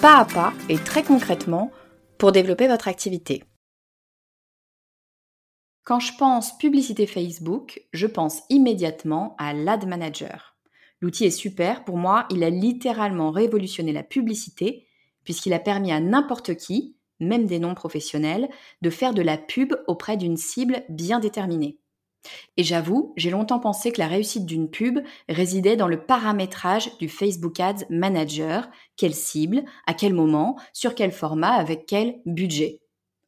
pas à pas et très concrètement pour développer votre activité. Quand je pense publicité Facebook, je pense immédiatement à l'Ad Manager. L'outil est super, pour moi, il a littéralement révolutionné la publicité puisqu'il a permis à n'importe qui, même des non professionnels, de faire de la pub auprès d'une cible bien déterminée. Et j'avoue, j'ai longtemps pensé que la réussite d'une pub résidait dans le paramétrage du Facebook Ads Manager, quelle cible, à quel moment, sur quel format, avec quel budget?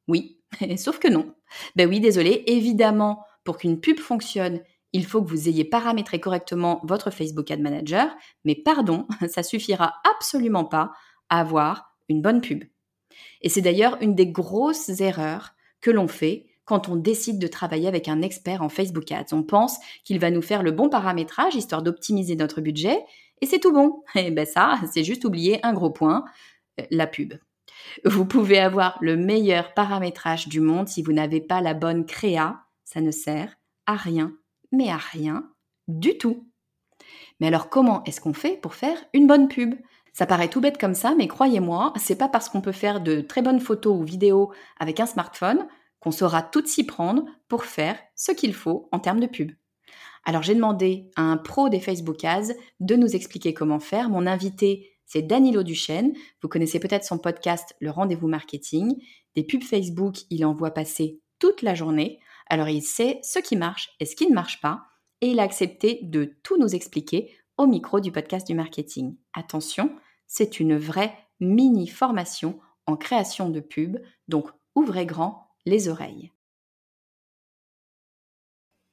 Oui, sauf que non. Ben oui, désolé, évidemment, pour qu'une pub fonctionne, il faut que vous ayez paramétré correctement votre Facebook Ad Manager, mais pardon, ça suffira absolument pas à avoir une bonne pub. Et c'est d'ailleurs une des grosses erreurs que l'on fait quand on décide de travailler avec un expert en Facebook Ads. On pense qu'il va nous faire le bon paramétrage histoire d'optimiser notre budget et c'est tout bon. Et ben ça, c'est juste oublier un gros point, euh, la pub. Vous pouvez avoir le meilleur paramétrage du monde si vous n'avez pas la bonne créa, ça ne sert à rien, mais à rien du tout. Mais alors comment est-ce qu'on fait pour faire une bonne pub? Ça paraît tout bête comme ça, mais croyez-moi, c'est pas parce qu'on peut faire de très bonnes photos ou vidéos avec un smartphone qu'on saura tout s'y prendre pour faire ce qu'il faut en termes de pub. Alors j'ai demandé à un pro des Facebook Ads de nous expliquer comment faire. Mon invité, c'est Danilo Duchesne. Vous connaissez peut-être son podcast Le Rendez-vous Marketing. Des pubs Facebook, il en voit passer toute la journée. Alors il sait ce qui marche et ce qui ne marche pas. Et il a accepté de tout nous expliquer au micro du podcast du marketing. Attention, c'est une vraie mini formation en création de pub. Donc ouvrez grand les oreilles.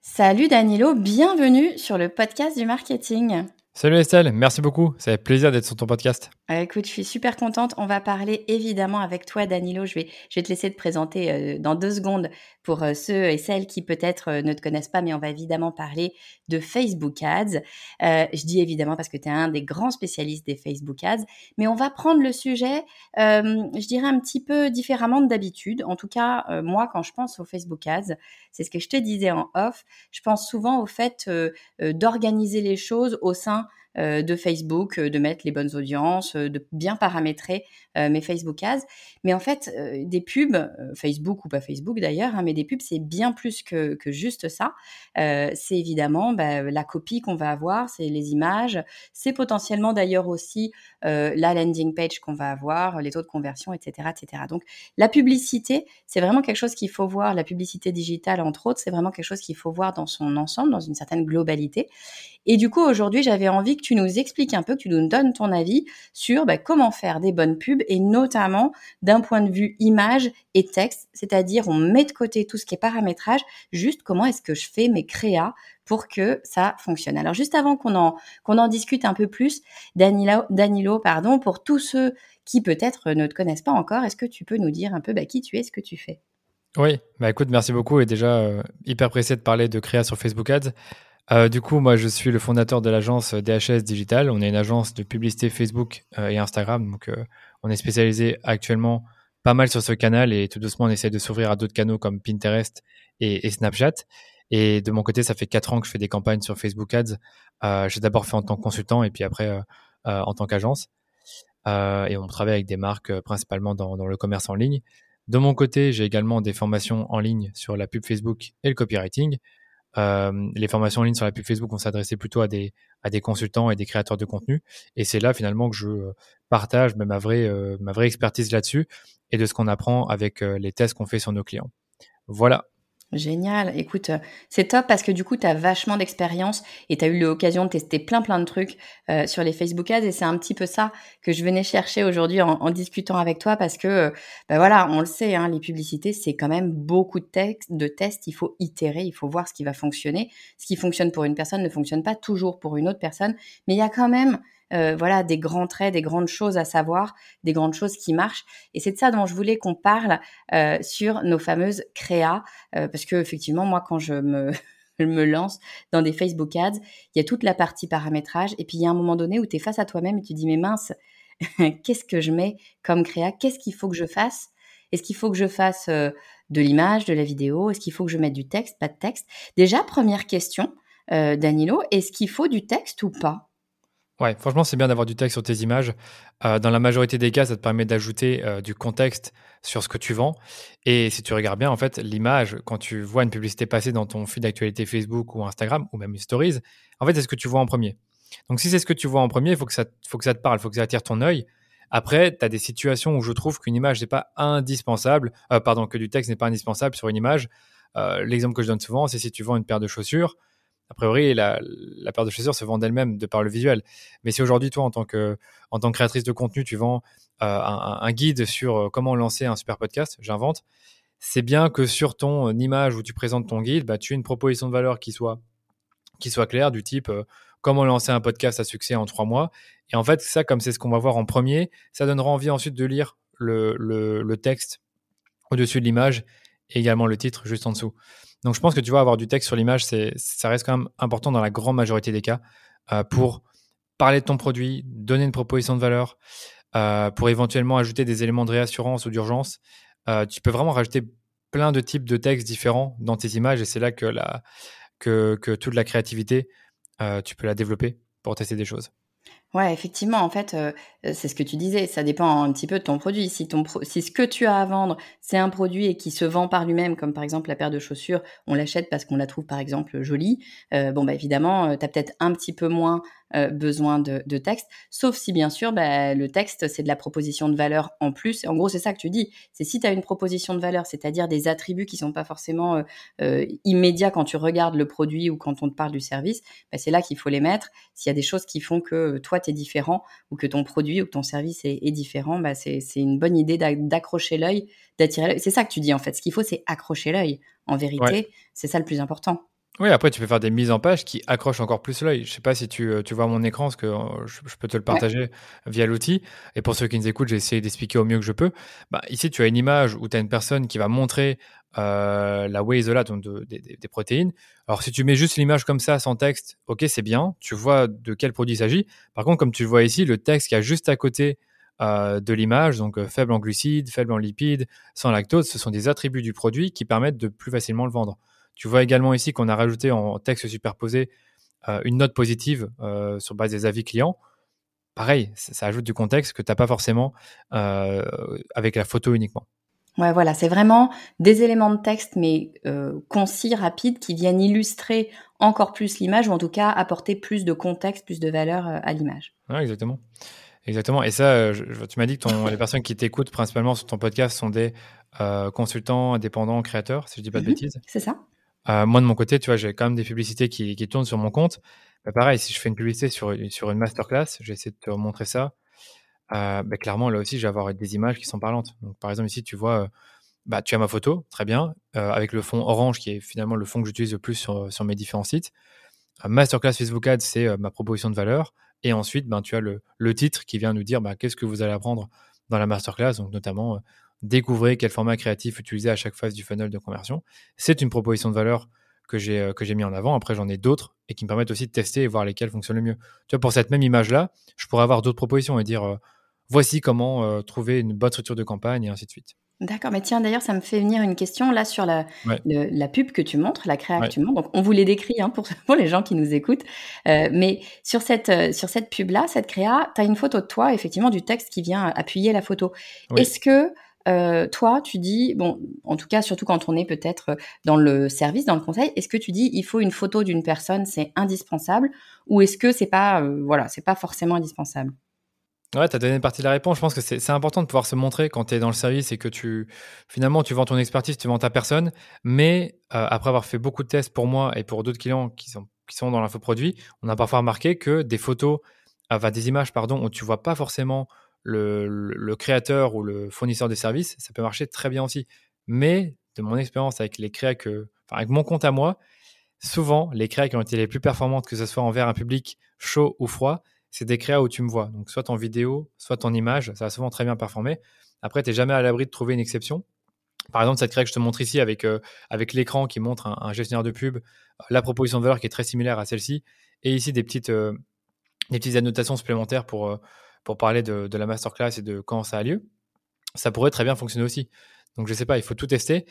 Salut Danilo, bienvenue sur le podcast du marketing. Salut Estelle, merci beaucoup. Ça fait plaisir d'être sur ton podcast. Euh, écoute, je suis super contente. On va parler évidemment avec toi, Danilo. Je vais, je vais te laisser te présenter euh, dans deux secondes pour euh, ceux et celles qui peut-être ne te connaissent pas, mais on va évidemment parler de Facebook Ads. je dis évidemment parce que tu es un des grands spécialistes des Facebook Ads, mais on va prendre le sujet, je dirais, un petit peu différemment d'habitude. En tout cas, moi, quand je pense aux Facebook Ads, c'est ce que je te disais en off, je pense souvent au fait d'organiser les choses au sein euh, de Facebook, euh, de mettre les bonnes audiences, euh, de bien paramétrer mes Facebook Ads. Mais en fait, des pubs, Facebook ou pas Facebook d'ailleurs, hein, mais des pubs, c'est bien plus que, juste ça. c'est évidemment bah, la copie qu'on va avoir, c'est les images, c'est potentiellement d'ailleurs aussi la landing page qu'on va avoir, les taux de conversion, etc. etc. Donc la publicité, c'est vraiment quelque chose qu'il faut voir, la publicité digitale entre autres, c'est vraiment quelque chose qu'il faut voir dans son ensemble, dans une certaine globalité. Et du coup, aujourd'hui, j'avais envie que tu nous expliques un peu, que tu nous donnes ton avis sur bah, comment faire des bonnes pubs et notamment d'un point de vue image et texte, c'est-à-dire on met de côté tout ce qui est paramétrage, juste comment est-ce que je fais mes créas pour que ça fonctionne? Alors juste avant qu'on en, qu'on en discute un peu plus, Danilo, pardon, pour tous ceux qui peut-être ne te connaissent pas encore, est-ce que tu peux nous dire un peu bah, qui tu es, ce que tu fais? Oui, bah écoute, merci beaucoup et déjà euh, hyper pressé de parler de créa sur Facebook Ads. Euh, du coup, moi, je suis le fondateur de l'agence DHS Digital. On est une agence de publicité Facebook euh, et Instagram. Donc, euh, on est spécialisé actuellement pas mal sur ce canal et tout doucement, on essaie de s'ouvrir à d'autres canaux comme Pinterest et, Snapchat. Et de mon côté, ça fait quatre ans que je fais des campagnes sur Facebook Ads. J'ai d'abord fait en tant que consultant et puis après en tant qu'agence. et on travaille avec des marques principalement dans, le commerce en ligne. De mon côté, j'ai également des formations en ligne sur la pub Facebook et le copywriting. Les formations en ligne sur la pub Facebook vont s'adresser plutôt à des, à des consultants et des créateurs de contenu. Et c'est là finalement que je partage ma vraie, ma vraie expertise là-dessus et de ce qu'on apprend avec les tests qu'on fait sur nos clients. Voilà. Génial. Écoute, euh, c'est top parce que du coup, tu as vachement d'expérience et tu as eu l'occasion de tester plein plein de trucs euh, sur les Facebook Ads et c'est un petit peu ça que je venais chercher aujourd'hui en, discutant avec toi parce que, ben voilà, on le sait, hein, les publicités, c'est quand même beaucoup de, textes, de tests. Il faut itérer, il faut voir ce qui va fonctionner. Ce qui fonctionne pour une personne ne fonctionne pas toujours pour une autre personne, mais il y a quand même euh, voilà, des grands traits, des grandes choses à savoir, des grandes choses qui marchent. Et c'est de ça dont je voulais qu'on parle euh, sur nos fameuses créas, euh, parce que effectivement, moi, quand je me lance dans des Facebook Ads, il y a toute la partie paramétrage, et puis il y a un moment donné où tu es face à toi-même et tu dis, mais mince, qu'est-ce que je mets comme créa? Qu'est-ce qu'il faut que je fasse? Est-ce qu'il faut que je fasse de l'image, de la vidéo? Est-ce qu'il faut que je mette du texte, pas de texte? Déjà, première question, Danilo, est-ce qu'il faut du texte ou pas? Ouais, franchement, c'est bien d'avoir du texte sur tes images. Euh, dans la majorité des cas, ça te permet d'ajouter euh, du contexte sur ce que tu vends. Et si tu regardes bien, en fait, l'image, quand tu vois une publicité passer dans ton fil d'actualité Facebook ou Instagram, ou même une stories, en fait, c'est ce que tu vois en premier. Donc, si c'est ce que tu vois en premier, il faut que ça, faut que ça te parle, il faut que ça attire ton œil. Après, tu as des situations où je trouve qu'une image n'est pas indispensable, euh, pardon, que du texte n'est pas indispensable sur une image. L'exemple que je donne souvent, c'est si tu vends une paire de chaussures, a priori, la, paire de chaussures se vend d'elle-même de par le visuel. Mais si aujourd'hui, toi, en tant, que, en tant que créatrice de contenu, tu vends euh, un, guide sur euh, comment lancer un super podcast, j'invente, c'est bien que sur ton image où tu présentes ton guide, bah, tu aies une proposition de valeur qui soit, qui soit claire, du type euh, comment lancer un podcast à succès en trois mois. Et en fait, ça, comme c'est ce qu'on va voir en premier, ça donnera envie ensuite de lire le, le texte au-dessus de l'image et également le titre juste en dessous. Donc je pense que tu vois, avoir du texte sur l'image, ça reste quand même important dans la grande majorité des cas euh, pour parler de ton produit, donner une proposition de valeur, euh, pour éventuellement ajouter des éléments de réassurance ou d'urgence. Euh, tu peux vraiment rajouter plein de types de textes différents dans tes images et c'est là que, que toute la créativité, tu peux la développer pour tester des choses. Ouais, effectivement, en fait, euh, euh, c'est ce que tu disais, ça dépend un petit peu de ton produit. Si, ton si ce que tu as à vendre, c'est un produit et qui se vend par lui-même, comme par exemple la paire de chaussures, on l'achète parce qu'on la trouve par exemple jolie, euh, bon, bah évidemment, tu as peut-être un petit peu moins besoin de, de, texte, sauf si bien sûr, bah, le texte, c'est de la proposition de valeur en plus. En gros, c'est ça que tu dis, c'est si tu as une proposition de valeur, c'est-à-dire des attributs qui sont pas forcément immédiats quand tu regardes le produit ou quand on te parle du service, bah, c'est là qu'il faut les mettre. S'il y a des choses qui font que toi, tu es différent ou que ton produit ou que ton service est, différent, bah c'est une bonne idée d'accrocher l'œil, d'attirer l'œil. C'est ça que tu dis en fait. Ce qu'il faut, c'est accrocher l'œil. En vérité, c'est ça le plus important. Oui, après, tu peux faire des mises en page qui accrochent encore plus l'œil. Je sais pas si tu, euh, tu, vois mon écran, parce que euh, je, peux te le partager via l'outil. Et pour ceux qui nous écoutent, j'ai essayé d'expliquer au mieux que je peux. Bah, ici, tu as une image où tu as une personne qui va montrer euh, la whey isolate, donc des protéines. Alors, si tu mets juste l'image comme ça, sans texte, ok, c'est bien. Tu vois de quel produit il s'agit. Par contre, comme tu le vois ici, le texte qui a juste à côté de l'image, donc faible en glucides, faible en lipides, sans lactose, ce sont des attributs du produit qui permettent de plus facilement le vendre. Tu vois également ici qu'on a rajouté en texte superposé euh, une note positive euh, sur base des avis clients. Pareil, ça, ajoute du contexte que tu n'as pas forcément euh, avec la photo uniquement. Ouais, voilà, c'est vraiment des éléments de texte, mais concis, rapides, qui viennent illustrer encore plus l'image, ou en tout cas apporter plus de contexte, plus de valeur à l'image. Ouais, exactement. Exactement. Et ça, tu m'as dit que ton, les personnes qui t'écoutent principalement sur ton podcast sont des consultants, indépendants, créateurs, si je ne dis pas de mhm, bêtises. C'est ça. Euh, moi, de mon côté, tu vois, j'ai quand même des publicités qui, qui tournent sur mon compte. Bah, pareil, si je fais une publicité sur, sur une masterclass, j'essaie de te montrer ça. Euh, bah, clairement, là aussi, je vais avoir des images qui sont parlantes. Donc, par exemple, ici, tu vois, euh, bah, tu as ma photo, très bien, avec le fond orange qui est finalement le fond que j'utilise le plus sur, sur mes différents sites. masterclass Facebook Ads, c'est ma proposition de valeur. Et ensuite, ben, tu as le, le titre qui vient nous dire qu'est-ce que vous allez apprendre dans la masterclass, donc notamment découvrez quel format créatif utiliser à chaque phase du funnel de conversion. C'est une proposition de valeur que j'ai euh, que j'ai mis en avant. Après, j'en ai d'autres et qui me permettent aussi de tester et voir lesquelles fonctionnent le mieux. Tu vois, pour cette même image-là, je pourrais avoir d'autres propositions et dire euh, voici comment euh, trouver une bonne structure de campagne et ainsi de suite. D'accord, mais tiens, d'ailleurs, ça me fait venir une question là sur la, la pub que tu montres, la créa que tu montres. Donc, on vous les décrit hein, pour, pour les gens qui nous écoutent. Euh, mais sur cette, euh, sur cette pub-là, cette créa, tu as une photo de toi, effectivement, du texte qui vient appuyer la photo. Est-ce que euh, toi, tu dis, bon, en tout cas, surtout quand on est peut-être dans le service, dans le conseil, est-ce que tu dis, il faut une photo d'une personne, c'est indispensable, ou est-ce que c'est pas, voilà, c'est pas forcément indispensable? Ouais, tu as donné une partie de la réponse. Je pense que c'est important de pouvoir se montrer quand tu es dans le service et que tu finalement tu vends ton expertise, tu vends ta personne. Mais euh, après avoir fait beaucoup de tests pour moi et pour d'autres clients qui sont, qui sont dans l'infoproduit, on a parfois remarqué que des photos, enfin des images, pardon, où tu vois pas forcément le, créateur ou le fournisseur des services, ça peut marcher très bien aussi. Mais de mon expérience avec les créas que, enfin avec mon compte à moi, souvent les créas qui ont été les plus performantes, que ce soit envers un public chaud ou froid, c'est des créas où tu me vois. Donc, soit en vidéo, soit en image, ça va souvent très bien performer. Après, tu n'es jamais à l'abri de trouver une exception. Par exemple, cette créa que je te montre ici avec, euh, avec l'écran qui montre un, gestionnaire de pub, la proposition de valeur qui est très similaire à celle-ci, et ici des petites, euh, des petites annotations supplémentaires pour, euh, pour parler de, la masterclass et de quand ça a lieu. Ça pourrait très bien fonctionner aussi. Donc, je ne sais pas, il faut tout tester.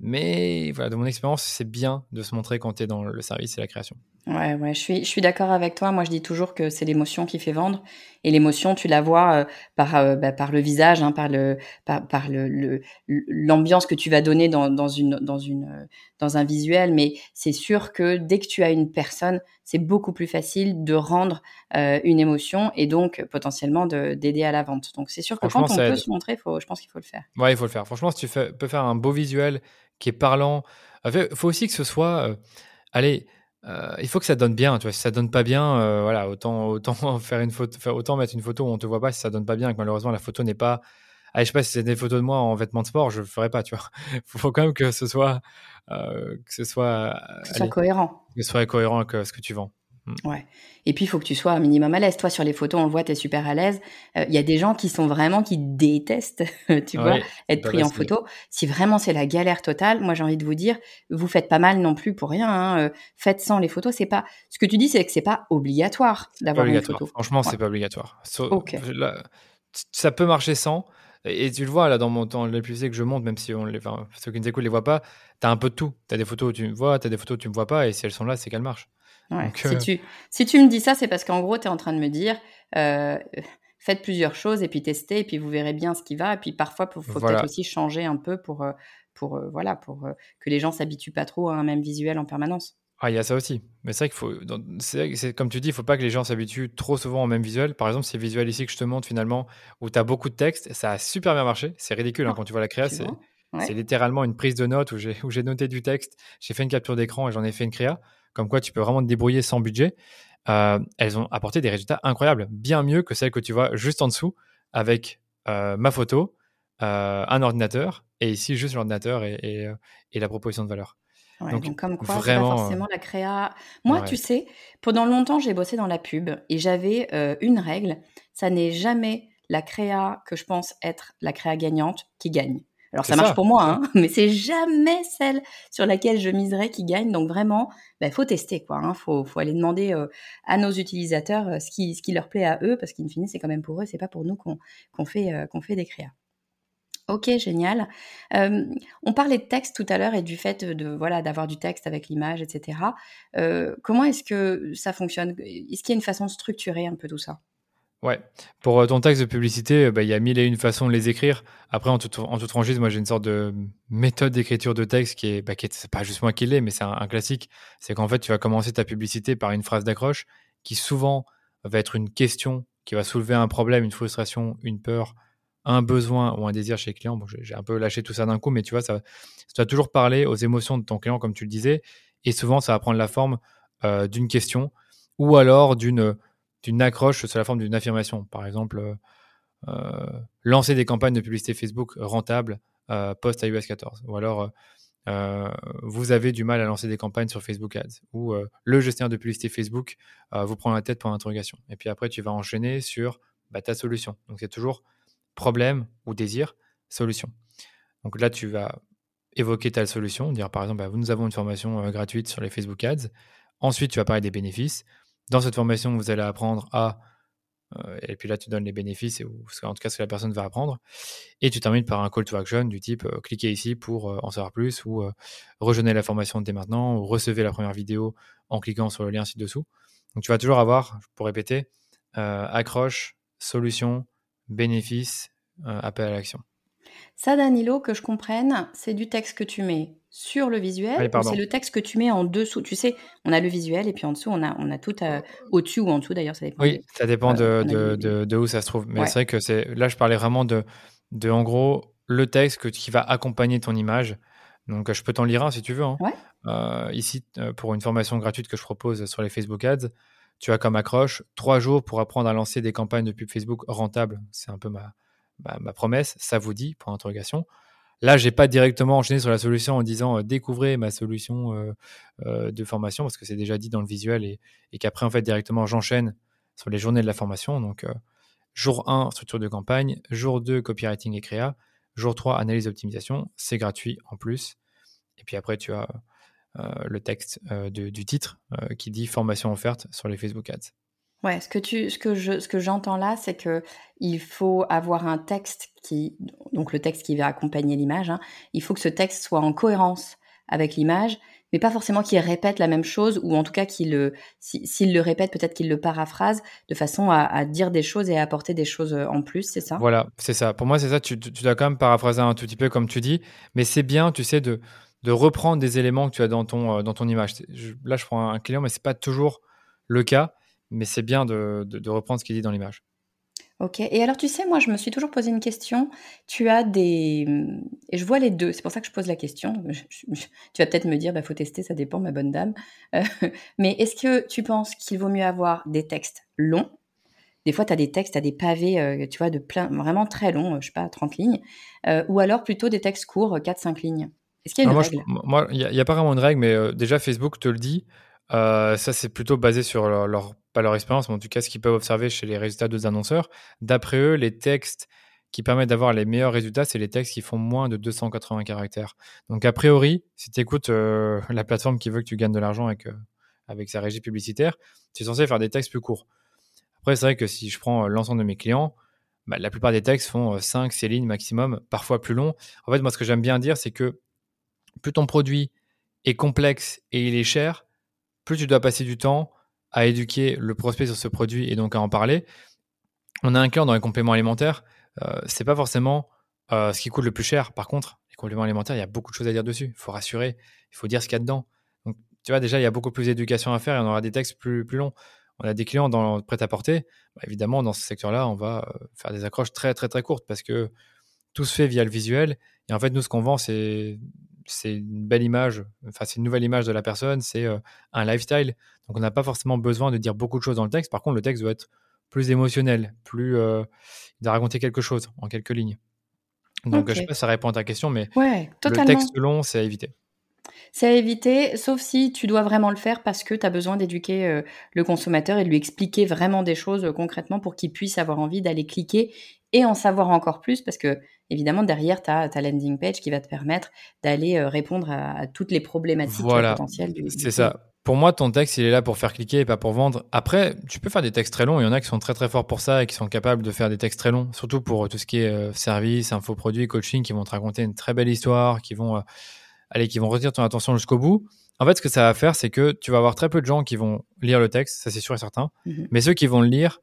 Mais voilà, de mon expérience, c'est bien de se montrer quand tu es dans le service et la création. Ouais, ouais, je suis, je suis d'accord avec toi. Moi, je dis toujours que c'est l'émotion qui fait vendre. Et l'émotion, tu la vois euh, par, euh, bah, par le visage, hein, par le, par, par le, l'ambiance que tu vas donner dans, dans une, dans une, euh, dans un visuel. Mais c'est sûr que dès que tu as une personne, c'est beaucoup plus facile de rendre une émotion et donc potentiellement d'aider à la vente. Donc c'est sûr que quand on peut se montrer, faut, je pense qu'il faut le faire. Ouais, il faut le faire. Franchement, si tu fais, peux faire un beau visuel qui est parlant, il faut aussi que ce soit, allez euh, il faut que ça donne bien, tu vois. Si ça donne pas bien, euh, voilà, autant, autant faire une photo, autant mettre une photo où on te voit pas si ça donne pas bien et que malheureusement la photo n'est pas. Allez, je sais pas si c'est des photos de moi en vêtements de sport, je le ferai pas, tu vois. Il faut quand même que ce soit, euh, que ce soit, que ce soit cohérent. Que ce soit cohérent avec ce que tu vends. Mm. Ouais. Et puis, il faut que tu sois un minimum à l'aise. Toi, sur les photos, on le voit, tu es super à l'aise. Il y a des gens qui sont vraiment, qui détestent, tu vois, être pris en photo. Si vraiment c'est la galère totale, moi, j'ai envie de vous dire, vous faites pas mal non plus pour rien. Hein. Faites sans les photos. C'est pas. Ce que tu dis, c'est que c'est pas obligatoire d'avoir une photo. Franchement, c'est pas obligatoire. ça peut marcher sans. Et tu le vois là dans mon temps les plus que je monte, même si on les, enfin, ceux qui nous écoutent les voient pas, tu as un peu de tout. Tu as des photos où tu me vois, tu as des photos où tu me vois pas, et si elles sont là, c'est qu'elles marchent si, euh, tu, si tu me dis ça, c'est parce qu'en gros, tu es en train de me dire euh, faites plusieurs choses et puis testez, et puis vous verrez bien ce qui va. Et puis parfois, il faut, peut-être aussi changer un peu pour, euh, pour, voilà, pour que les gens s'habituent pas trop à un même visuel en permanence. Ah, il y a ça aussi. Mais c'est vrai qu'il faut. C'est comme tu dis, il faut pas que les gens s'habituent trop souvent au même visuel. Par exemple, ces visuels ici que je te montre finalement, où tu as beaucoup de texte, ça a super bien marché. C'est ridicule hein, ah, quand tu vois la créa. C'est littéralement une prise de notes où j'ai noté du texte, j'ai fait une capture d'écran et j'en ai fait une créa comme quoi tu peux vraiment te débrouiller sans budget, euh, elles ont apporté des résultats incroyables, bien mieux que celles que tu vois juste en dessous avec euh, ma photo, euh, un ordinateur, et ici juste l'ordinateur et, la proposition de valeur. donc, comme quoi, vraiment, pas forcément la créa. Moi, tu sais, pendant longtemps, j'ai bossé dans la pub et j'avais une règle, ça n'est jamais la créa que je pense être la créa gagnante qui gagne. Alors ça marche pour moi, hein, mais c'est jamais celle sur laquelle je miserais qui gagne. Donc vraiment, il bah, faut tester quoi. Hein, faut, faut aller demander euh, à nos utilisateurs euh, ce qui, ce qui leur plaît à eux, parce qu'in fine c'est quand même pour eux, c'est pas pour nous qu'on fait euh, qu'on fait des créas. Ok, génial. on parlait de texte tout à l'heure et du fait de voilà d'avoir du texte avec l'image, etc. comment est-ce que ça fonctionne? Est-ce qu'il y a une façon de structurer un peu tout ça? Ouais, pour euh, ton texte de publicité, euh, bah, il y a mille et une façons de les écrire. Après, en toute, franchise, moi j'ai une sorte de méthode d'écriture de texte qui est, bah, qui c'est pas juste moi qui l'ai, mais c'est un, classique. C'est qu'en fait, tu vas commencer ta publicité par une phrase d'accroche qui souvent va être une question qui va soulever un problème, une frustration, une peur, un besoin ou un désir chez le client. Bon, j'ai un peu lâché tout ça d'un coup, mais tu vois, ça, ça va toujours parler aux émotions de ton client, comme tu le disais, et souvent ça va prendre la forme euh, d'une question ou alors d'une d'une accroche sous la forme d'une affirmation. Par exemple, euh, euh, lancer des campagnes de publicité Facebook rentables euh, post-iOS 14. Ou alors, vous avez du mal à lancer des campagnes sur Facebook Ads. Ou le gestionnaire de publicité Facebook vous prend la tête pour l'interrogation. Et puis après, tu vas enchaîner sur bah, ta solution. Donc, c'est toujours problème ou désir, solution. Donc là, tu vas évoquer ta solution, dire par exemple, bah, nous avons une formation gratuite sur les Facebook Ads. Ensuite, tu vas parler des bénéfices. Dans cette formation, vous allez apprendre à et puis là, tu donnes les bénéfices, ou, en tout cas ce que la personne va apprendre. Et tu termines par un call to action du type cliquez ici pour en savoir plus, ou rejoignez la formation dès maintenant, ou recevez la première vidéo en cliquant sur le lien ci-dessous. Donc tu vas toujours avoir, pour répéter, accroche, solution, bénéfice, appel à l'action. Ça, Danilo, que je comprenne, c'est du texte que tu mets sur le visuel ou c'est le texte que tu mets en dessous? Tu sais, on a le visuel et puis en dessous, on a, on a tout au-dessus ou en dessous d'ailleurs, ça dépend. Oui, ça dépend de, de, de, où ça se trouve. Mais c'est vrai que c'est là, je parlais vraiment de, de en gros, le texte que, qui va accompagner ton image. Donc, je peux t'en lire un si tu veux. Hein. Euh, ici, euh, pour une formation gratuite que je propose sur les Facebook Ads, tu as comme accroche trois jours pour apprendre à lancer des campagnes de pub Facebook rentables. C'est un peu ma, ma, promesse. Ça vous dit Pour interrogation. Là, j'ai pas directement enchaîné sur la solution en disant euh, découvrez ma solution euh, euh, de formation parce que c'est déjà dit dans le visuel et, qu'après, en fait, directement, j'enchaîne sur les journées de la formation. Donc, jour 1, structure de campagne, jour 2, copywriting et créa, jour 3, analyse d'optimisation. C'est gratuit en plus. Et puis après, tu as le texte du titre qui dit formation offerte sur les Facebook Ads. Ouais, ce que tu, ce que je, ce que j'entends là, c'est que il faut avoir un texte qui, donc le texte qui va accompagner l'image. Hein, il faut que ce texte soit en cohérence avec l'image, mais pas forcément qu'il répète la même chose, ou en tout cas qu'il le, s'il le répète, peut-être qu'il le paraphrase de façon à, dire des choses et à apporter des choses euh, en plus, c'est ça? Voilà, c'est ça. Pour moi, c'est ça. Tu, tu, dois quand même paraphraser un tout petit peu comme tu dis, mais c'est bien, tu sais, de, de reprendre des éléments que tu as dans ton, euh, dans ton image. là, je prends un client, mais c'est pas toujours le cas mais c'est bien de, reprendre ce qu'il dit dans l'image. Ok. Et alors, tu sais, moi, je me suis toujours posé une question. Tu as des. Et je vois les deux. C'est pour ça que je pose la question. tu vas peut-être me dire, il bah, faut tester, ça dépend, ma bonne dame. Euh, mais est-ce que tu penses qu'il vaut mieux avoir des textes longs? Des fois, tu as des textes, tu as des pavés, euh, tu vois, de plein, vraiment très longs, je sais pas, 30 lignes. Euh, ou alors plutôt des textes courts, 4-5 lignes. Est-ce qu'il y a une règle? Moi, il n'y a, pas vraiment de règle, mais déjà, Facebook te le dit. Ça, c'est plutôt basé sur leur expérience, mais en tout cas ce qu'ils peuvent observer chez les résultats d'autres annonceurs. D'après eux, les textes qui permettent d'avoir les meilleurs résultats, c'est les textes qui font moins de 280 caractères. Donc a priori, si tu écoutes euh, la plateforme qui veut que tu gagnes de l'argent avec, euh, avec sa régie publicitaire, tu es censé faire des textes plus courts. Après, c'est vrai que si je prends euh, l'ensemble de mes clients, bah, la plupart des textes font 5, 6 lignes maximum, parfois plus longs. En fait, moi, ce que j'aime bien dire, c'est que plus ton produit est complexe et il est cher, plus tu dois passer du temps à éduquer le prospect sur ce produit et donc à en parler. On a un cœur dans les compléments alimentaires. Euh, c'est pas forcément euh, ce qui coûte le plus cher. Par contre, les compléments alimentaires, il y a beaucoup de choses à dire dessus. Il faut rassurer, il faut dire ce qu'il y a dedans. Donc, tu vois, déjà, il y a beaucoup plus d'éducation à faire et on aura des textes plus, plus longs. On a des clients dans prêt-à-porter. Bah, évidemment, dans ce secteur-là, on va euh, faire des accroches très, très, très courtes parce que tout se fait via le visuel. Et en fait, nous, ce qu'on vend, c'est c'est une belle image, enfin c'est une nouvelle image de la personne, c'est euh, un lifestyle. Donc on n'a pas forcément besoin de dire beaucoup de choses dans le texte. Par contre, le texte doit être plus émotionnel, plus euh, il doit raconter quelque chose en quelques lignes. Donc je sais pas si ça répond à ta question, mais le texte long, c'est à éviter. C'est à éviter, sauf si tu dois vraiment le faire parce que tu as besoin d'éduquer euh, le consommateur et de lui expliquer vraiment des choses concrètement pour qu'il puisse avoir envie d'aller cliquer et en savoir encore plus parce que évidemment derrière tu as ta landing page qui va te permettre d'aller euh, répondre à, toutes les problématiques potentielles du C'est ça. Pour moi, ton texte, il est là pour faire cliquer et pas pour vendre. Après, tu peux faire des textes très longs. Il y en a qui sont très très forts pour ça et qui sont capables de faire des textes très longs, surtout pour tout ce qui est euh, service, infoproduits, coaching, qui vont te raconter une très belle histoire, qui vont, euh, aller, qui vont retenir ton attention jusqu'au bout. En fait, ce que ça va faire, c'est que tu vas avoir très peu de gens qui vont lire le texte, ça c'est sûr et certain. Mmh Mais ceux qui vont le lire,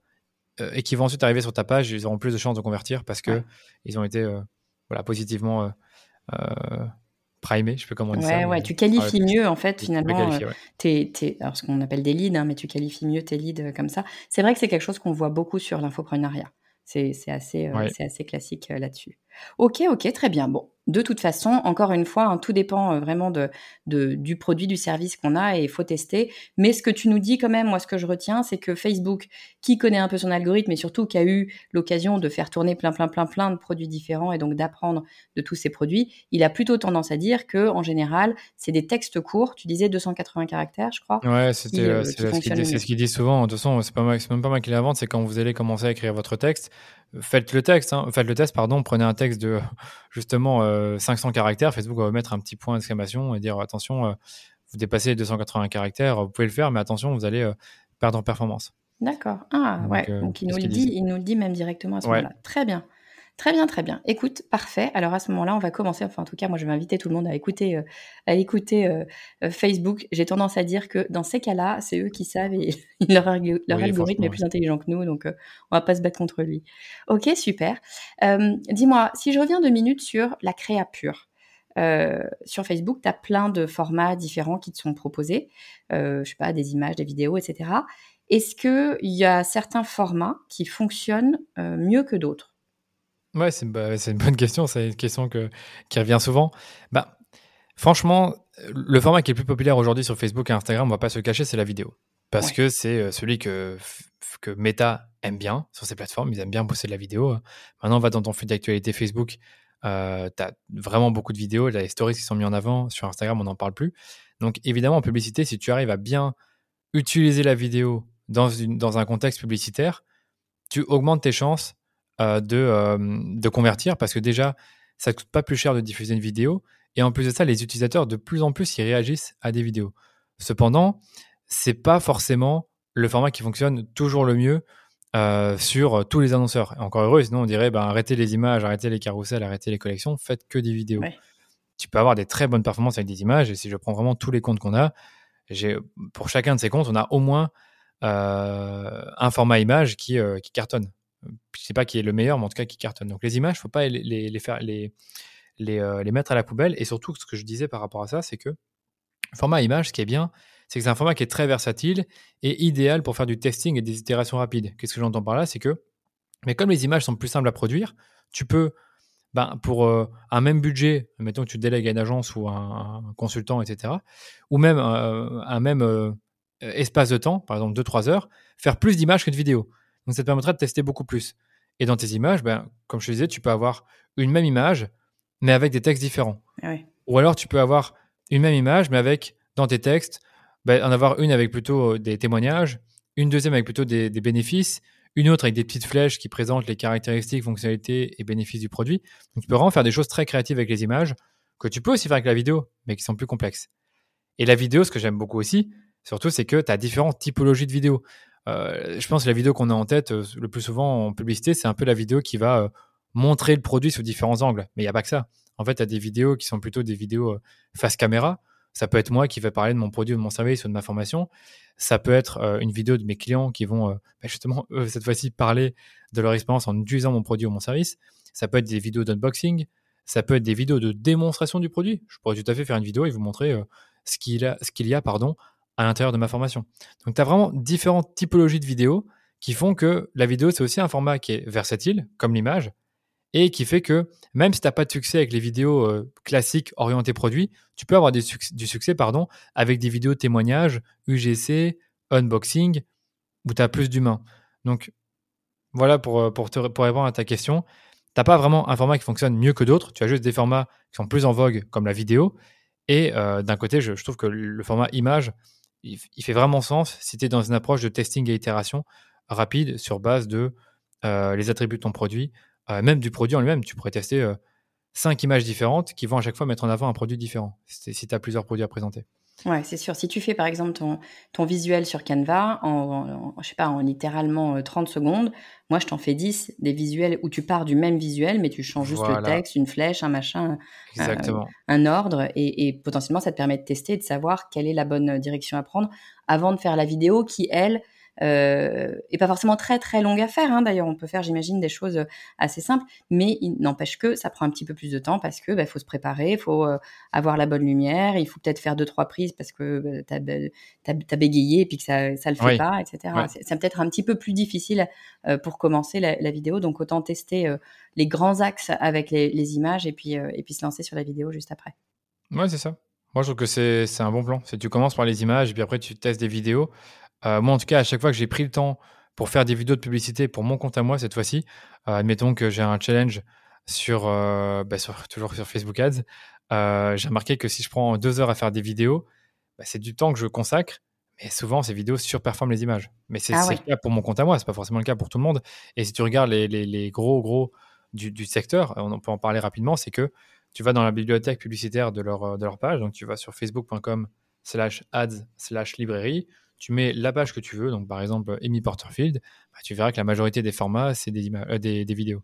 euh, et qui vont ensuite arriver sur ta page, ils auront plus de chances de convertir parce que ils ont été euh, voilà, positivement euh, primés, je peux comment dire ça. Ouais, tu qualifies mieux en fait finalement alors ce qu'on appelle des leads, hein, mais tu qualifies mieux tes leads comme ça. C'est vrai que c'est quelque chose qu'on voit beaucoup sur l'infoprenariat. C'est assez, c'est assez classique là-dessus. Ok, ok, très bien. Bon, de toute façon, encore une fois, hein, tout dépend euh, vraiment de, du produit, du service qu'on a et il faut tester. Mais ce que tu nous dis quand même, moi ce que je retiens, c'est que Facebook, qui connaît un peu son algorithme et surtout qui a eu l'occasion de faire tourner plein, plein, plein, plein de produits différents et donc d'apprendre de tous ces produits, il a plutôt tendance à dire que en général, c'est des textes courts. Tu disais 280 caractères, je crois. Ouais, c'était, euh, c'est, ce qu'il dit, souvent. De toute façon, c'est, pas même pas moi qui l'invente, c'est quand vous allez commencer à écrire votre texte faites le texte, hein. faites le test, pardon, prenez un texte de justement 500 euh, caractères, Facebook va mettre un petit point d'exclamation et dire attention, euh, vous dépassez les 280 caractères, vous pouvez le faire, mais attention, vous allez euh, perdre en performance. D'accord. Ah ouais, donc il nous le dit, il nous le dit même directement à ce moment-là. Très bien. Très bien, très bien. Écoute, parfait. Alors à ce moment-là, on va commencer. Enfin, en tout cas, moi, je vais inviter tout le monde à écouter, euh, à écouter euh, euh, Facebook. J'ai tendance à dire que dans ces cas-là, c'est eux qui savent et leur, algorithme est plus intelligent que nous, donc on va pas se battre contre lui. Ok, super. Dis-moi, si je reviens deux minutes sur la créa pure. sur Facebook, tu as plein de formats différents qui te sont proposés. je sais pas, des images, des vidéos, etc. Est-ce qu'il y a certains formats qui fonctionnent mieux que d'autres? Ouais, bah, c'est une bonne question. C'est une question que, qui revient souvent. Bah, franchement, le format qui est le plus populaire aujourd'hui sur Facebook et Instagram, on va pas se cacher, c'est la vidéo. Parce que c'est euh, celui que, que Meta aime bien sur ces plateformes. Ils aiment bien pousser de la vidéo. Maintenant, on va dans ton fil d'actualité Facebook. Euh, tu as vraiment beaucoup de vidéos. Il y a les stories qui sont mis en avant. Sur Instagram, on n'en parle plus. Donc, évidemment, en publicité, si tu arrives à bien utiliser la vidéo dans, une, dans un contexte publicitaire, tu augmentes tes chances euh, de, euh, de convertir parce que déjà, ça ne coûte pas plus cher de diffuser une vidéo. Et en plus de ça, les utilisateurs, de plus en plus, ils réagissent à des vidéos. Cependant, c'est pas forcément le format qui fonctionne toujours le mieux euh, sur tous les annonceurs. encore heureux, sinon on dirait ben, arrêtez les images, arrêtez les carousels, arrêtez les collections, faites que des vidéos. Tu peux avoir des très bonnes performances avec des images. Et si je prends vraiment tous les comptes qu'on a, pour chacun de ces comptes, on a au moins un format image qui, qui cartonne je sais pas qui est le meilleur, mais en tout cas qui cartonne. Donc les images, faut pas les, les, faire, les, les, euh, les, mettre à la poubelle. Et surtout, ce que je disais par rapport à ça, c'est que le format image, ce qui est bien, c'est que c'est un format qui est très versatile et idéal pour faire du testing et des itérations rapides. Qu'est-ce que j'entends par là? C'est que, mais comme les images sont plus simples à produire, tu peux, ben, pour euh, un même budget, mettons que tu délègues à une agence ou un, consultant, etc., ou même euh, un même espace de temps, par exemple 2-3 heures, faire plus d'images que de vidéos. Donc ça te permettra de tester beaucoup plus. Et dans tes images, ben, comme je te disais, tu peux avoir une même image, mais avec des textes différents. Ah Ou alors tu peux avoir une même image, mais avec, dans tes textes, ben, en avoir une avec plutôt euh, des témoignages, une deuxième avec plutôt des, bénéfices, une autre avec des petites flèches qui présentent les caractéristiques, fonctionnalités et bénéfices du produit. Donc tu peux vraiment faire des choses très créatives avec les images, que tu peux aussi faire avec la vidéo, mais qui sont plus complexes. Et la vidéo, ce que j'aime beaucoup aussi, surtout, c'est que tu as différentes typologies de vidéos. Euh, je pense que la vidéo qu'on a en tête euh, le plus souvent en publicité, c'est un peu la vidéo qui va euh, montrer le produit sous différents angles. Mais il n'y a pas que ça. En fait, il y a des vidéos qui sont plutôt des vidéos face caméra. Ça peut être moi qui vais parler de mon produit, de mon service ou de ma formation. Ça peut être une vidéo de mes clients qui vont bah, justement, cette fois-ci, parler de leur expérience en utilisant mon produit ou mon service. Ça peut être des vidéos d'unboxing. Ça peut être des vidéos de démonstration du produit. Je pourrais tout à fait faire une vidéo et vous montrer ce qu'il a, ce y a pardon, à l'intérieur de ma formation. Donc, tu as vraiment différentes typologies de vidéos qui font que la vidéo, c'est aussi un format qui est versatile, comme l'image, et qui fait que même si tu n'as pas de succès avec les vidéos euh, classiques orientées produits, tu peux avoir du succès pardon, avec des vidéos témoignages, UGC, unboxing, où tu as plus d'humains. Donc, voilà pour, euh, pour, répondre à ta question. Tu n'as pas vraiment un format qui fonctionne mieux que d'autres, tu as juste des formats qui sont plus en vogue, comme la vidéo. Et euh, d'un côté, je, trouve que le format image, il, fait vraiment sens si tu es dans une approche de testing et itération rapide sur base de euh, les attributs de ton produit, euh, même du produit en lui-même. Tu pourrais tester euh, cinq images différentes qui vont à chaque fois mettre en avant un produit différent si tu as plusieurs produits à présenter. Ouais, c'est sûr. Si tu fais par exemple ton, ton visuel sur Canva en, je sais pas, en littéralement 30 secondes, moi je t'en fais 10 des visuels où tu pars du même visuel, mais tu changes juste le texte, une flèche, un machin, un, ordre, et, et, potentiellement ça te permet de tester et de savoir quelle est la bonne direction à prendre avant de faire la vidéo qui, elle, euh, et pas forcément très très longue à faire. Hein. D'ailleurs, on peut faire, j'imagine, des choses euh, assez simples, mais il n'empêche que ça prend un petit peu plus de temps parce que bah, faut se préparer, il faut euh, avoir la bonne lumière, il faut peut-être faire deux trois prises parce que bah, tu as, as, bégayé et puis que ça ça le fait pas, etc. C'est peut-être un petit peu plus difficile euh, pour commencer la, la, vidéo, donc autant tester les grands axes avec les, les images et puis et puis se lancer sur la vidéo juste après. Ouais, c'est ça. Moi, je trouve que c'est un bon plan. C'est tu commences par les images et puis après tu testes des vidéos. Euh, moi, en tout cas, à chaque fois que j'ai pris le temps pour faire des vidéos de publicité pour mon compte à moi cette fois-ci, euh, admettons que j'ai un challenge sur, euh, bah, toujours sur Facebook Ads, j'ai remarqué que si je prends deux heures à faire des vidéos, bah, c'est du temps que je consacre. Mais souvent, ces vidéos surperforment les images. Mais c'est ah le cas pour mon compte à moi, c'est pas forcément le cas pour tout le monde. Et si tu regardes les, gros, gros du, secteur, on peut en parler rapidement, c'est que tu vas dans la bibliothèque publicitaire de leur, de leur page, donc tu vas sur facebook.com slash ads slash librairie, tu mets la page que tu veux, donc par exemple Amy Porterfield, bah, tu verras que la majorité des formats, c'est des, euh, des, des, vidéos.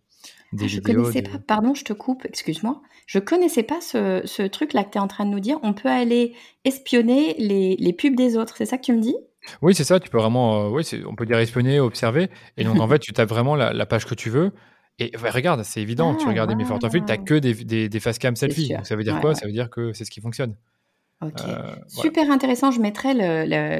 Des ah, je connaissais pas, pardon, je te coupe, excuse-moi. Je connaissais pas ce, ce truc-là que tu es en train de nous dire. On peut aller espionner les, les pubs des autres, c'est ça que tu me dis? Oui, c'est ça, tu peux vraiment, euh, oui, on peut dire espionner, observer. Et donc en fait, tu tapes vraiment la, page que tu veux. Et regarde, c'est évident, tu ah, regardes Amy Porterfield, tu n'as que des, des, des face cam selfie. Donc ça veut dire quoi? Ça veut dire que c'est ce qui fonctionne. Ok, euh, super intéressant. Je mettrai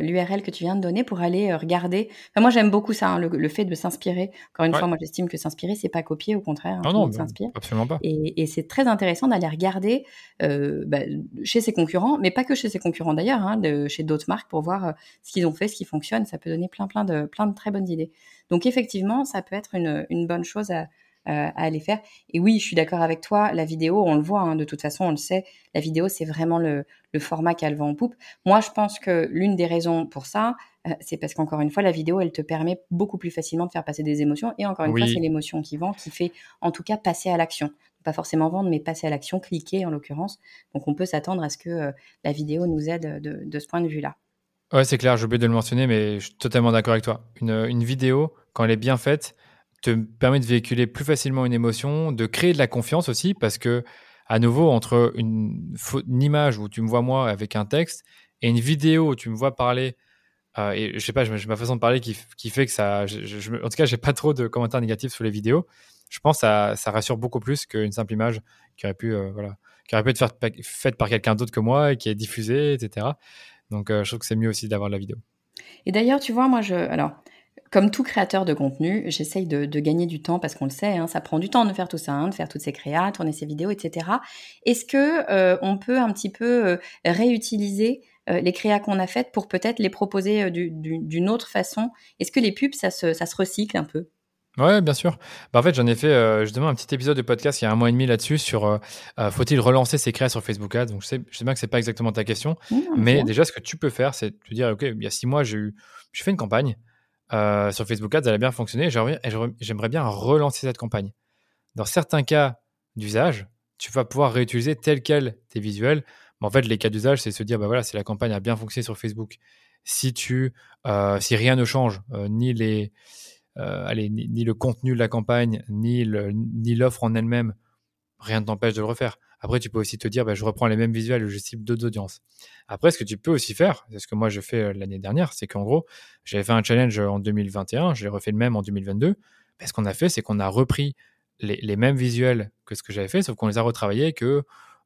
l'URL que tu viens de donner pour aller euh, regarder. moi, j'aime beaucoup ça, hein, le, fait de s'inspirer. Encore une fois, moi, j'estime que s'inspirer, c'est pas copier, au contraire. Hein, non, non, s'inspire. absolument pas. Et, c'est très intéressant d'aller regarder euh, bah, chez ses concurrents, mais pas que chez ses concurrents d'ailleurs, hein, chez d'autres marques pour voir ce qu'ils ont fait, ce qui fonctionne. Ça peut donner plein, plein de, plein de très bonnes idées. Donc, effectivement, ça peut être une, une bonne chose à, à aller faire. Et oui, je suis d'accord avec toi, la vidéo, on le voit, hein, de toute façon, on le sait, la vidéo, c'est vraiment le, le format qu'elle vend en poupe. Moi, je pense que l'une des raisons pour ça, euh, c'est parce qu'encore une fois, la vidéo, elle te permet beaucoup plus facilement de faire passer des émotions. Et encore une fois, c'est l'émotion qui vend, qui fait en tout cas passer à l'action. Pas forcément vendre, mais passer à l'action, cliquer en l'occurrence. Donc, on peut s'attendre à ce que euh, la vidéo nous aide de, de ce point de vue-là. Ouais, c'est clair, j'ai oublié de le mentionner, mais je suis totalement d'accord avec toi. Une, une vidéo, quand elle est bien faite, te permet de véhiculer plus facilement une émotion, de créer de la confiance aussi, parce que, à nouveau, entre une, image où tu me vois moi avec un texte et une vidéo où tu me vois parler, euh, et je sais pas, j'ai ma façon de parler qui, fait que ça. Je, en tout cas, j'ai pas trop de commentaires négatifs sur les vidéos. Je pense que ça, rassure beaucoup plus qu'une simple image qui aurait pu, euh, voilà, qui aurait pu être faite, par quelqu'un d'autre que moi et qui est diffusée, etc. Donc, euh, je trouve que c'est mieux aussi d'avoir la vidéo. Et d'ailleurs, tu vois, moi, je. Alors, comme tout créateur de contenu, j'essaye de, gagner du temps parce qu'on le sait, hein, ça prend du temps de faire tout ça, hein, de faire toutes ces créas, tourner ces vidéos, etc. Est-ce que euh, on peut un petit peu euh, réutiliser euh, les créas qu'on a faites pour peut-être les proposer d'une autre façon? Est-ce que les pubs, ça se, ça se recycle un peu? Ouais, bien sûr. Bah, en fait, j'en ai fait justement un petit épisode de podcast il y a un mois et demi là-dessus sur faut-il relancer ses créas sur Facebook Ads? Donc, je sais, je sais bien que c'est pas exactement ta question, mmh, mais déjà, ce que tu peux faire, c'est te dire, OK, il y a six mois, j'ai eu, j'ai fait une campagne. Euh, sur Facebook Ads, elle a bien fonctionné. J'aimerais bien relancer cette campagne. Dans certains cas d'usage, tu vas pouvoir réutiliser tel quel tes visuels. Mais en fait, les cas d'usage, c'est se dire, bah voilà, si la campagne a bien fonctionné sur Facebook, si tu, euh, si rien ne change, euh, ni les, allez, ni, le contenu de la campagne, ni l'offre en elle-même, rien ne t'empêche de le refaire. Après, tu peux aussi te dire, bah, je reprends les mêmes visuels et je cible d'autres audiences. Après, ce que tu peux aussi faire, c'est ce que moi je fais euh, l'année dernière, c'est qu'en gros, j'avais fait un challenge en 2021, j'ai refait le même en 2022. ce qu'on a fait, c'est qu'on a repris les, mêmes visuels que ce que j'avais fait, sauf qu'on les a retravaillés, que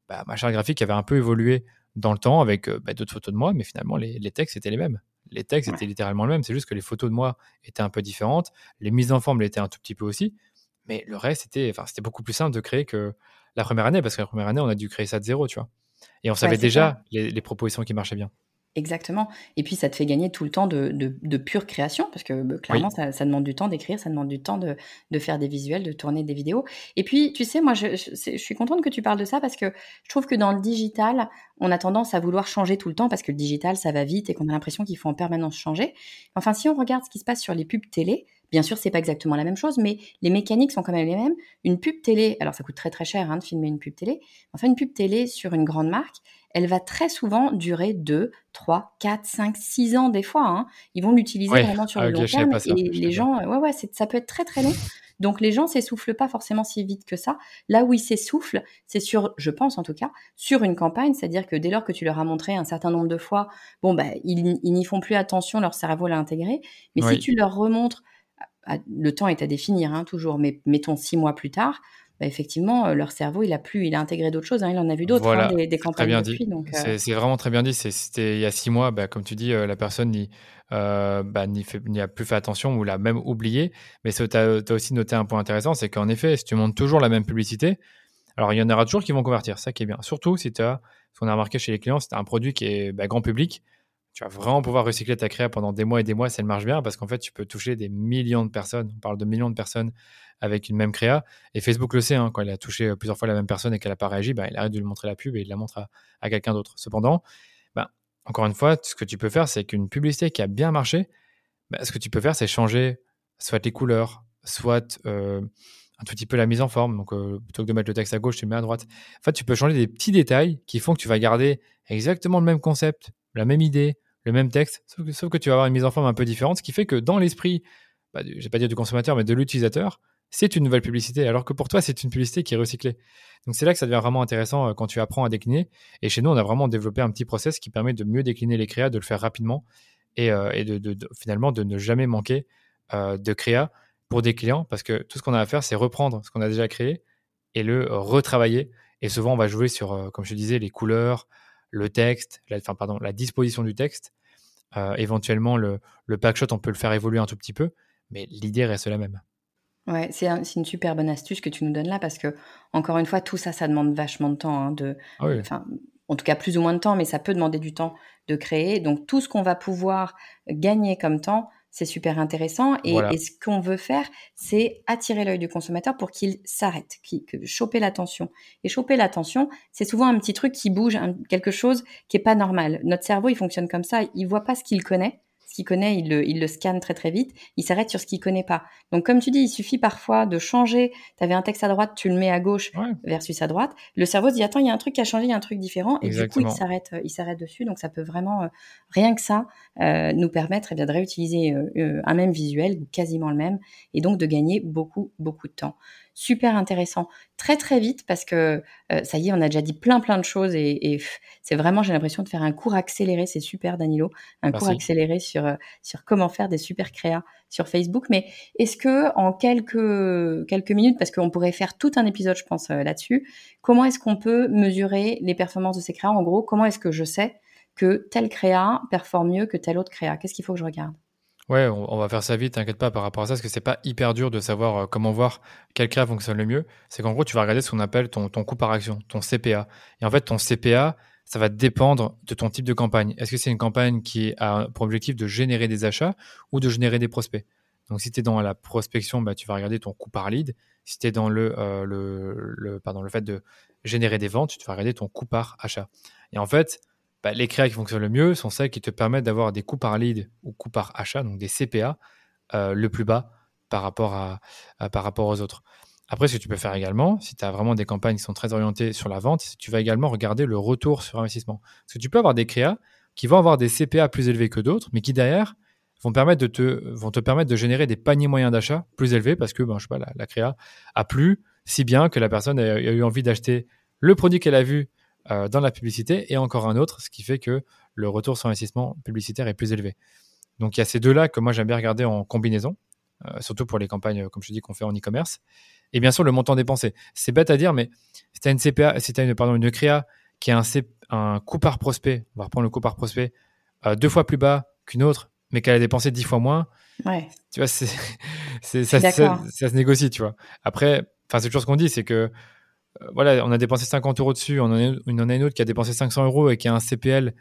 bah, ma charte graphique avait un peu évolué dans le temps avec euh, bah, d'autres photos de moi, mais finalement, les, textes étaient les mêmes. Les textes étaient littéralement les mêmes, c'est juste que les photos de moi étaient un peu différentes, les mises en forme l'étaient un tout petit peu aussi, mais le reste, c'était beaucoup plus simple de créer que la première année, parce que la première année, on a dû créer ça de zéro, tu vois. Et on savait déjà les, propositions qui marchaient bien. Exactement. Et puis, ça te fait gagner tout le temps de, de, pure création, parce que bah, clairement, ça, demande du temps d'écrire, ça demande du temps de, de, faire des visuels, de tourner des vidéos. Et puis, tu sais, moi, je, je, suis contente que tu parles de ça, parce que je trouve que dans le digital, on a tendance à vouloir changer tout le temps, parce que le digital, ça va vite et qu'on a l'impression qu'il faut en permanence changer. Enfin, si on regarde ce qui se passe sur les pubs télé, Bien sûr, c'est pas exactement la même chose, mais les mécaniques sont quand même les mêmes. Une pub télé, alors ça coûte très très cher hein, de filmer une pub télé. Enfin, une pub télé sur une grande marque, elle va très souvent durer 2, 3, 4, 5, 6 ans des fois. Hein. Ils vont l'utiliser vraiment sur le long terme. et les gens, ouais, ouais, ça peut être très très long. Donc les gens s'essoufflent pas forcément si vite que ça. Là où ils s'essoufflent, c'est sur, je pense en tout cas, sur une campagne, c'est-à-dire que dès lors que tu leur as montré un certain nombre de fois, bon bah ils, n'y font plus attention, leur cerveau l'a intégré. Mais si tu leur remontres le temps est à définir hein, toujours, mais mettons six mois plus tard, bah, effectivement, euh, leur cerveau, il a plus, il a intégré d'autres choses. Hein, il en a vu d'autres, hein, des, campagnes bien depuis. Euh. C'est vraiment très bien dit. C'était il y a six mois, bah, comme tu dis, euh, la personne n'y bah, a plus fait attention ou l'a même oublié. Mais tu as, aussi noté un point intéressant, c'est qu'en effet, si tu montes toujours la même publicité, alors il y en aura toujours qui vont convertir, ça qui est bien. Surtout si tu as, ce qu'on a remarqué chez les clients, c'est un produit qui est grand public tu vas vraiment pouvoir recycler ta créa pendant des mois et des mois si elle marche bien, parce qu'en fait, tu peux toucher des millions de personnes. On parle de millions de personnes avec une même créa. Et Facebook le sait, hein, quand il a touché plusieurs fois la même personne et qu'elle n'a pas réagi, bah, il arrête de lui montrer la pub et il la montre à, quelqu'un d'autre. Cependant, bah, encore une fois, ce que tu peux faire, c'est qu'une publicité qui a bien marché, bah, ce que tu peux faire, c'est changer soit les couleurs, soit euh, un tout petit peu la mise en forme. Donc, euh, plutôt que de mettre le texte à gauche, tu le mets à droite. En fait, tu peux changer des petits détails qui font que tu vas garder exactement le même concept, la même idée, le même texte, sauf que, tu vas avoir une mise en forme un peu différente, ce qui fait que dans l'esprit, bah, je vais pas dire du consommateur, mais de l'utilisateur, c'est une nouvelle publicité, alors que pour toi, c'est une publicité qui est recyclée. Donc c'est là que ça devient vraiment intéressant euh, quand tu apprends à décliner. Et chez nous, on a vraiment développé un petit process qui permet de mieux décliner les créas, de le faire rapidement et, euh, de, finalement de ne jamais manquer euh, de créa pour des clients, parce que tout ce qu'on a à faire, c'est reprendre ce qu'on a déjà créé et le retravailler. Et souvent, on va jouer sur, comme je disais, les couleurs, le texte, la, enfin, pardon, la disposition du texte. éventuellement, le, le packshot, on peut le faire évoluer un tout petit peu, mais l'idée reste la même. Ouais, c'est une super bonne astuce que tu nous donnes là parce que, encore une fois, tout ça, ça demande vachement de temps. Hein, de, ah enfin, en tout cas, plus ou moins de temps, mais ça peut demander du temps de créer. Donc, tout ce qu'on va pouvoir gagner comme temps, c'est super intéressant. Et, ce qu'on veut faire, c'est attirer l'œil du consommateur pour qu'il s'arrête, qu'il choper l'attention. Et choper l'attention, c'est souvent un petit truc qui bouge, quelque chose qui est pas normal. Notre cerveau, il fonctionne comme ça. Il voit pas ce qu'il connaît ce qu'il connaît, il le, il le, scanne très très vite, il s'arrête sur ce qu'il connaît pas. Donc comme tu dis, il suffit parfois de changer, tu avais un texte à droite, tu le mets à gauche versus à droite, le cerveau se dit attends, il y a un truc qui a changé, il y a un truc différent. Et du coup il s'arrête euh, il s'arrête dessus. Donc ça peut vraiment euh, rien que ça euh, nous permettre eh bien, de réutiliser un même visuel, quasiment le même et donc de gagner beaucoup beaucoup de temps super intéressant. Très très vite parce que euh, ça y est, on a déjà dit plein plein de choses et, c'est vraiment, j'ai l'impression de faire un cours accéléré. C'est super, Danilo, un cours accéléré sur euh, sur comment faire des super créas sur Facebook. Mais est-ce que en quelques quelques minutes, parce qu'on pourrait faire tout un épisode, je pense euh, là-dessus, comment est-ce qu'on peut mesurer les performances de ces créas? En gros, comment est-ce que je sais que tel créa performe mieux que tel autre créa? Qu'est-ce qu'il faut que je regarde? Ouais, on, va faire ça vite, t'inquiète pas par rapport à ça, parce que c'est pas hyper dur de savoir euh, comment voir quel créa fonctionne le mieux. C'est qu'en gros, tu vas regarder ce qu'on appelle ton, ton coût par action, ton CPA. Et en fait, ton CPA, ça va dépendre de ton type de campagne. Est-ce que c'est une campagne qui a pour objectif de générer des achats ou de générer des prospects? Donc, si tu es dans la prospection, bah, tu vas regarder ton coût par lead. Si tu es dans le, euh, le, le, pardon, le fait de générer des ventes, tu vas regarder ton coût par achat. Et en fait, bah, les créas qui fonctionnent le mieux sont celles qui te permettent d'avoir des coûts par lead ou coûts par achat, donc des CPA, euh, le plus bas par rapport, aux autres. Après, ce que tu peux faire également, si tu as vraiment des campagnes qui sont très orientées sur la vente, tu vas également regarder le retour sur investissement. Parce que tu peux avoir des créas qui vont avoir des CPA plus élevés que d'autres, mais qui derrière vont, te, permettre de générer des paniers moyens d'achat plus élevés parce que ben, je la, créa a plu si bien que la personne a eu envie d'acheter le produit qu'elle a vu euh, dans la publicité et encore un autre, ce qui fait que le retour sur investissement publicitaire est plus élevé. Donc il y a ces deux-là que moi j'aime bien regarder en combinaison, euh, surtout pour les campagnes, comme je dis, qu'on fait en e-commerce. Et bien sûr, le montant dépensé. C'est bête à dire, mais si tu as une CPA, si as une, pardon, une créa qui a un, un coût par prospect, on va reprendre le coût par prospect, euh, deux fois plus bas qu'une autre, mais qu'elle a dépensé dix fois moins, ouais. tu vois, c'est, ça, ça, ça, se négocie, tu vois. Après, c'est toujours ce qu'on dit, c'est que voilà, on a dépensé 50 euros dessus, on en, a, on en a une autre qui a dépensé 500 euros et qui a un CPL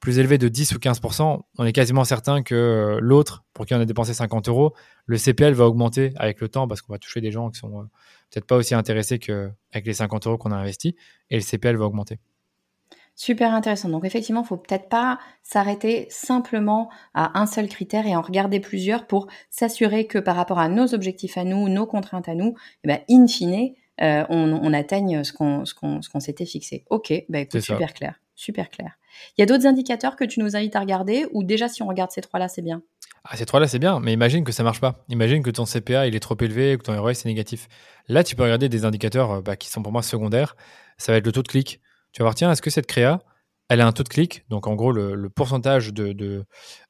plus élevé de 10 ou 15%, on est quasiment certain que euh, l'autre, pour qui on a dépensé 50 euros, le CPL va augmenter avec le temps parce qu'on va toucher des gens qui sont euh, peut-être pas aussi intéressés qu'avec les 50 euros qu'on a investis et le CPL va augmenter. Super intéressant. Donc effectivement, il faut peut-être pas s'arrêter simplement à un seul critère et en regarder plusieurs pour s'assurer que par rapport à nos objectifs à nous, nos contraintes à nous, eh ben, in fine, euh, on, atteigne ce qu'on ce s'était fixé. Ok, bah écoute, super clair, super clair. Il y a d'autres indicateurs que tu nous invites à regarder ou déjà si on regarde ces trois-là, c'est bien? Ah, ces trois-là, c'est bien, mais imagine que ça marche pas. Imagine que ton CPA il est trop élevé, que ton ROI c'est négatif. Là, tu peux regarder des indicateurs euh, bah, qui sont pour moi secondaires. Ça va être le taux de clic. Tu vas voir, tiens, est-ce que cette créa, elle a un taux de clic, donc en gros le, pourcentage de, de,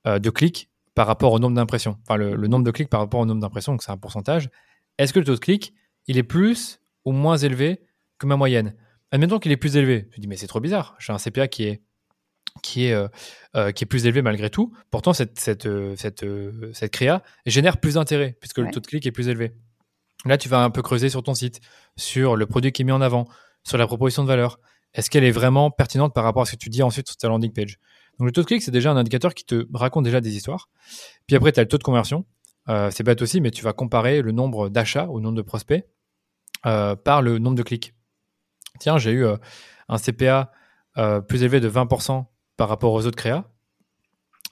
euh, de, clics par rapport au nombre d'impressions. Enfin, le, le, nombre de clics par rapport au nombre d'impressions, donc c'est un pourcentage. Est-ce que le taux de clic, il est plus moins élevé que ma moyenne. Admettons qu'il est plus élevé. Je dis, mais c'est trop bizarre. J'ai un CPA qui est, qui est, euh, euh, qui est plus élevé malgré tout. Pourtant, cette, cette, euh, cette, cette créa génère plus d'intérêt puisque le taux de clic est plus élevé. Là, tu vas un peu creuser sur ton site, sur le produit qui est mis en avant, sur la proposition de valeur. Est-ce qu'elle est vraiment pertinente par rapport à ce que tu dis ensuite sur ta landing page? Donc, le taux de clic, c'est déjà un indicateur qui te raconte déjà des histoires. Puis après, tu as le taux de conversion. c'est bête aussi, mais tu vas comparer le nombre d'achats au nombre de prospects euh, par le nombre de clics. Tiens, j'ai eu euh, un CPA euh, plus élevé de 20% par rapport aux autres créas.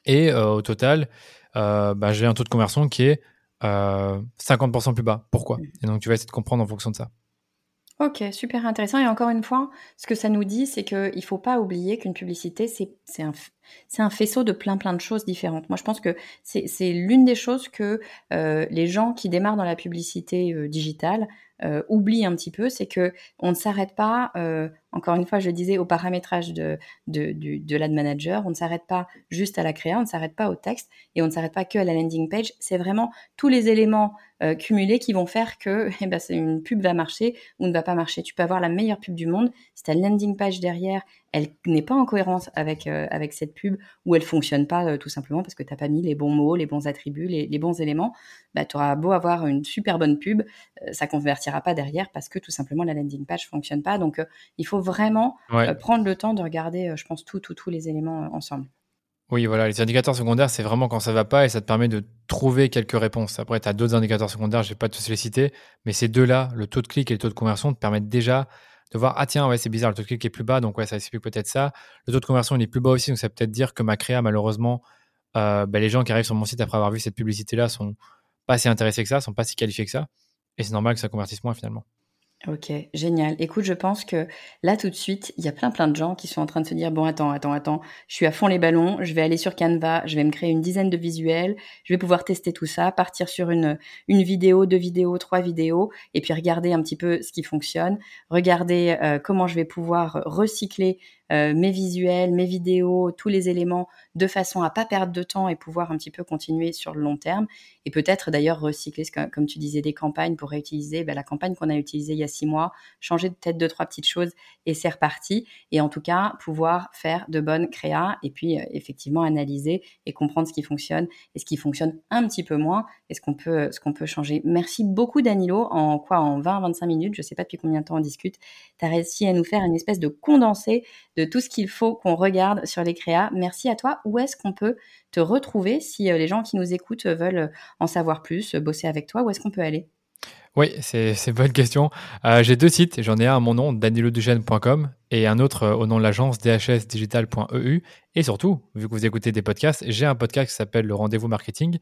Et au total, bah, j'ai un taux de conversion qui est 50% plus bas. Pourquoi? Et donc, tu vas essayer de comprendre en fonction de ça. Ok, super intéressant. Et encore une fois, ce que ça nous dit, c'est qu'il ne faut pas oublier qu'une publicité, c'est un, c'est un faisceau de plein plein de choses différentes. Moi, je pense que c'est l'une des choses que euh, les gens qui démarrent dans la publicité euh, digitale euh, oublient un petit peu, c'est que on ne s'arrête pas encore une fois, je disais, au paramétrage de, de, de l'ad manager, on ne s'arrête pas juste à la créa, on ne s'arrête pas au texte et on ne s'arrête pas que à la landing page. C'est vraiment tous les éléments euh, cumulés qui vont faire que eh ben, une pub va marcher ou ne va pas marcher. Tu peux avoir la meilleure pub du monde. Si ta landing page derrière, elle n'est pas en cohérence avec, euh, avec cette pub ou elle fonctionne pas euh, tout simplement parce que tu n'as pas mis les bons mots, les bons attributs, les, les bons éléments, bah, tu auras beau avoir une super bonne pub, ça convertira pas derrière parce que tout simplement la landing page fonctionne pas. Donc il faut vraiment euh, prendre le temps de regarder, euh, je pense, tous tout, les éléments euh, ensemble. Oui, voilà, les indicateurs secondaires, c'est vraiment quand ça va pas et ça te permet de trouver quelques réponses. Après, tu as d'autres indicateurs secondaires, je vais pas tous les citer, mais ces deux-là, le taux de clic et le taux de conversion, te permettent déjà de voir, ah tiens, ouais, c'est bizarre, le taux de clic est plus bas, donc ouais, ça explique peut-être ça. Le taux de conversion, il est plus bas aussi, donc ça peut peut-être dire que ma créa, malheureusement, bah, les gens qui arrivent sur mon site après avoir vu cette publicité-là sont pas si intéressés que ça, sont pas si qualifiés que ça, et c'est normal que ça convertisse moins finalement. Ok, génial. Écoute, je pense que là tout de suite, il y a plein plein de gens qui sont en train de se dire bon attends, attends, attends, je suis à fond les ballons, je vais aller sur Canva, je vais me créer une dizaine de visuels, je vais pouvoir tester tout ça, partir sur une une vidéo, deux vidéos, trois vidéos, et puis regarder un petit peu ce qui fonctionne, regarder euh, comment je vais pouvoir recycler euh, mes visuels, mes vidéos, tous les éléments de façon à pas perdre de temps et pouvoir un petit peu continuer sur le long terme. Et peut-être d'ailleurs recycler, comme tu disais, des campagnes pour réutiliser ben, la campagne qu'on a utilisée il y a six mois, changer peut-être deux, trois petites choses et c'est reparti. Et en tout cas, pouvoir faire de bonnes créas et puis euh, effectivement analyser et comprendre ce qui fonctionne et ce qui fonctionne un petit peu moins et ce qu'on peut, ce qu'on peut changer. Merci beaucoup Danilo. En quoi? En 20-25 minutes, je sais pas depuis combien de temps on discute, tu as réussi à nous faire une espèce de condensé de tout ce qu'il faut qu'on regarde sur les créas. Merci à toi. Où est-ce qu'on peut te retrouver si euh, les gens qui nous écoutent veulent en savoir plus, bosser avec toi? Où est-ce qu'on peut aller? Oui, c'est une bonne question. Euh, j'ai deux sites. J'en ai un à mon nom, danilodugène.com, et un autre euh, au nom de l'agence dhsdigital.eu. Et surtout, vu que vous écoutez des podcasts, j'ai un podcast qui s'appelle Le Rendez-vous Marketing,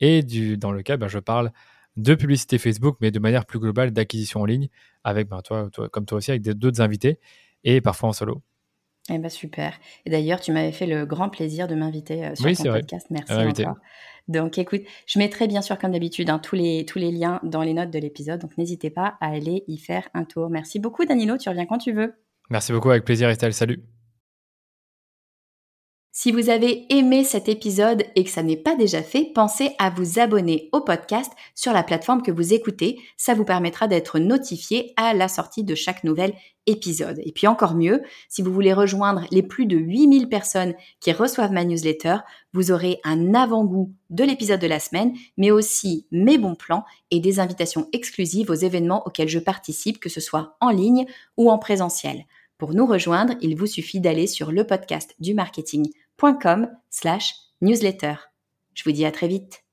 et dans lequel ben, je parle de publicité Facebook, mais de manière plus globale d'acquisition en ligne, avec ben, toi, comme toi aussi, avec d'autres invités, et parfois en solo. Eh ben super. Et d'ailleurs, tu m'avais fait le grand plaisir de m'inviter euh, sur ton podcast. Merci encore. Donc écoute, je mettrai bien sûr comme d'habitude hein, tous, les, tous les liens dans les notes de l'épisode. Donc n'hésitez pas à aller y faire un tour. Merci beaucoup Danilo, tu reviens quand tu veux. Merci beaucoup, avec plaisir Estelle. Salut. Si vous avez aimé cet épisode et que ça n'est pas déjà fait, pensez à vous abonner au podcast sur la plateforme que vous écoutez. Ça vous permettra d'être notifié à la sortie de chaque nouvel épisode. Et puis encore mieux, si vous voulez rejoindre les plus de 8000 personnes qui reçoivent ma newsletter, vous aurez un avant-goût de l'épisode de la semaine, mais aussi mes bons plans et des invitations exclusives aux événements auxquels je participe, que ce soit en ligne ou en présentiel. Pour nous rejoindre, il vous suffit d'aller sur le podcast du marketing slash newsletter. Je vous dis à très vite.